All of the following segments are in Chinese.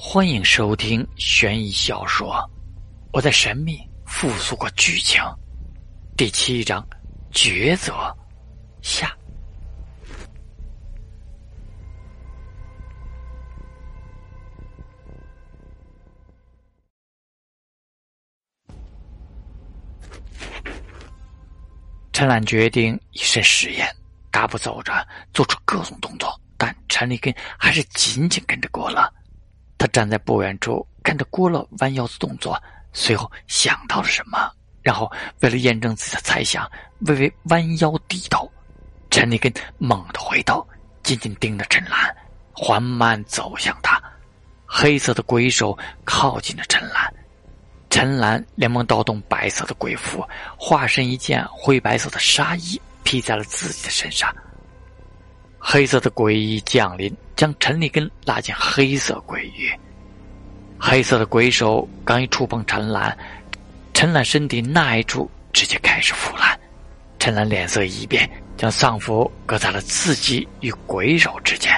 欢迎收听悬疑小说《我在神秘复苏过剧情》第七章抉择下。陈兰决定以身试验，大步走着，做出各种动作，但陈立根还是紧紧跟着过了。他站在不远处，看着郭乐弯腰的动作，随后想到了什么，然后为了验证自己的猜想，微微弯腰低头。陈立根猛地回头，紧紧盯着陈兰，缓慢走向他。黑色的鬼手靠近了陈兰。陈兰连忙调动白色的鬼符，化身一件灰白色的纱衣，披在了自己的身上。黑色的鬼衣降临，将陈立根拉进黑色鬼域。黑色的鬼手刚一触碰陈兰，陈兰身体那一处直接开始腐烂。陈兰脸色一变，将丧服搁在了自己与鬼手之间。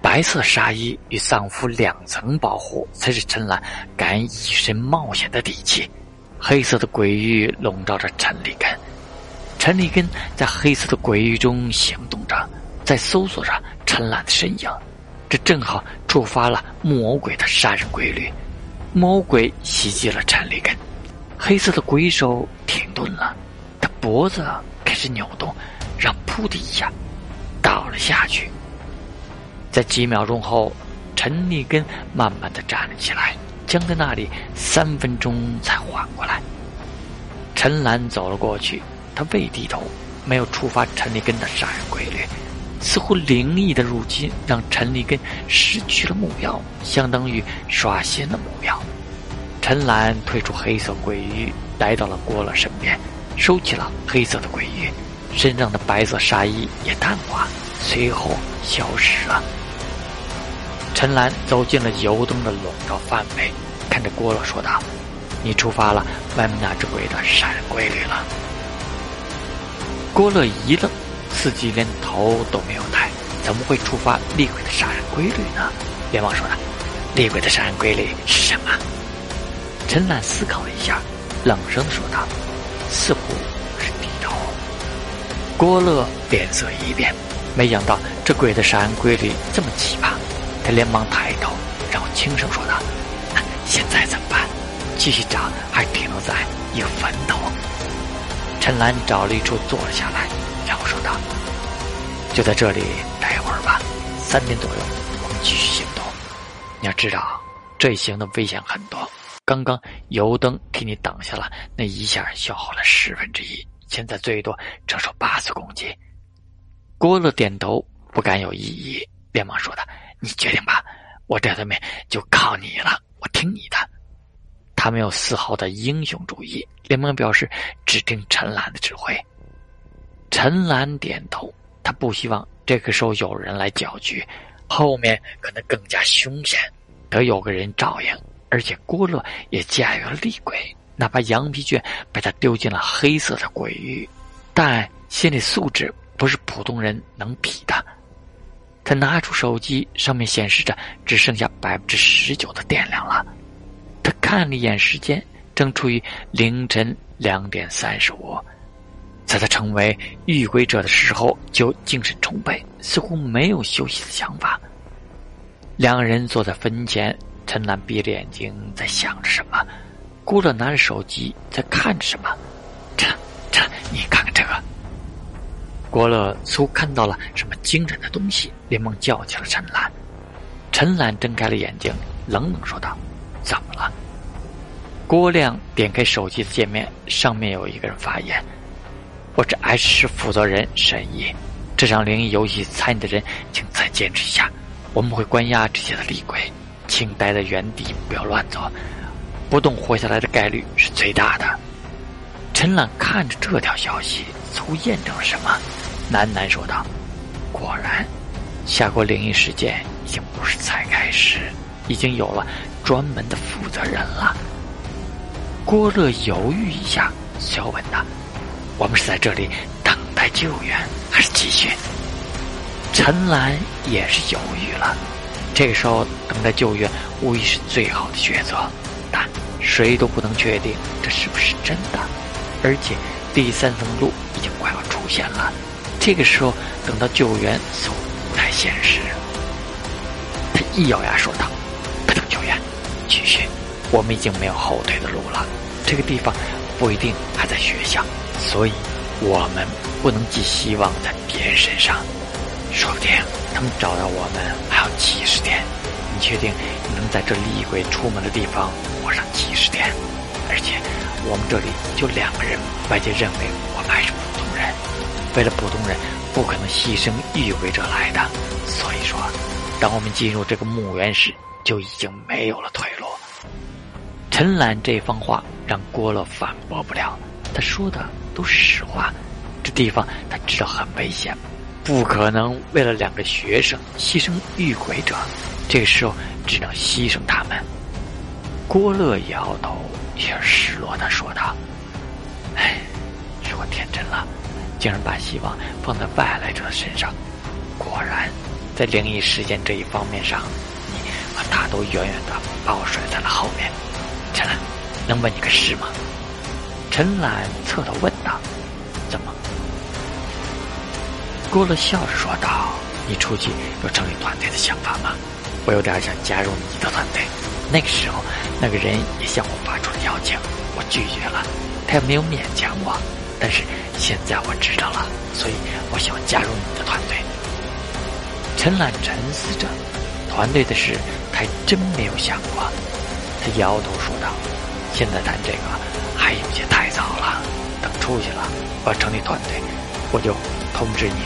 白色纱衣与丧服两层保护，才是陈兰敢以身冒险的底气。黑色的鬼域笼罩着陈立根，陈立根在黑色的鬼域中行动着，在搜索着陈兰的身影。这正好触发了木偶鬼的杀人规律。木偶鬼袭击了陈立根，黑色的鬼手停顿了，他脖子开始扭动，让噗的一下倒了下去。在几秒钟后，陈立根慢慢的站了起来，僵在那里三分钟才缓过来。陈兰走了过去，他未低头，没有触发陈立根的杀人规律，似乎灵异的入侵让陈立根失去了目标，相当于刷新了目标。陈兰退出黑色鬼域，来到了郭乐身边，收起了黑色的鬼域，身上的白色纱衣也淡化，随后消失了。陈兰走进了油灯的笼罩范围，看着郭乐说道：“你触发了外面那只鬼的杀人规律了。”郭乐一愣，自己连头都没有抬，怎么会触发厉鬼的杀人规律呢？连忙说道：“厉鬼的杀人规律是什么？”陈兰思考了一下，冷声说道：“似乎是低头。”郭乐脸色一变，没想到这鬼的杀人规律这么奇葩。他连忙抬头，然后轻声说道：“现在怎么办？继续找，还停留在一个坟头？”陈兰找了一处坐了下来，说道：“就在这里待一会儿吧，三点左右我们继续行动。你要知道，这一行的危险很多。刚刚油灯替你挡下了那一下，消耗了十分之一，现在最多承受八次攻击。”郭乐点头，不敢有异议，连忙说道。你决定吧，我这方面就靠你了，我听你的。他没有丝毫的英雄主义，连忙表示只听陈兰的指挥。陈兰点头，他不希望这个时候有人来搅局，后面可能更加凶险，得有个人照应。而且郭乐也驾驭了厉鬼，哪怕羊皮卷被他丢进了黑色的鬼域，但心理素质不是普通人能比的。他拿出手机，上面显示着只剩下百分之十九的电量了。他看了一眼时间，正处于凌晨两点三十五。在他成为遇鬼者的时候，就精神充沛，似乎没有休息的想法。两人坐在坟前，陈兰闭着眼睛在想着什么，郭乐拿着手机在看着什么。这这，你看看这个。郭乐似乎看到了什么惊人的东西，连忙叫起了陈兰。陈兰睁开了眼睛，冷冷说道：“怎么了？”郭亮点开手机的界面，上面有一个人发言：“我是 H 市负责人沈毅，这场灵异游戏参与的人，请再坚持一下。我们会关押这些的厉鬼，请待在原地，不要乱走，不动活下来的概率是最大的。”陈朗看着这条消息，似乎验证了什么。喃喃说道：“果然，夏国灵异事件已经不是才开始，已经有了专门的负责人了。”郭乐犹豫一下，小问道：“我们是在这里等待救援，还是继续？”陈兰也是犹豫了，这个时候等待救援无疑是最好的选择，但谁都不能确定这是不是真的。而且第三层路已经快要出现了，这个时候等到救援似乎不太现实。他一咬牙说道：“不等救援，继续，我们已经没有后退的路了。这个地方不一定还在学校，所以我们不能寄希望在别人身上。说不定他们找到我们还要几十天。你确定你能在这厉鬼出门的地方活上几十天？而且我们这里就两个人，外界认为我们还是普通人。为了普通人，不可能牺牲遇鬼者来的。所以说。”当我们进入这个墓园时，就已经没有了退路。陈岚这番话让郭乐反驳不了，他说的都是实话。这地方他知道很危险，不可能为了两个学生牺牲遇鬼者。这个时候只能牺牲他们。郭乐摇头，也失落的说道：“唉，是我天真了，竟然把希望放在外来者身上。果然。”在灵异事件这一方面上，你和他都远远的把我甩在了后面。陈兰，能问你个事吗？陈兰侧头问道：“怎么？”郭乐笑着说道：“你出去有成立团队的想法吗？我有点想加入你的团队。那个时候，那个人也向我发出了邀请，我拒绝了。他也没有勉强我，但是现在我知道了，所以我想加入你的团队。”陈岚沉思着，团队的事，他真没有想过。他摇头说道：“现在谈这个还有些太早了，等出去了，我成立团队，我就通知你。”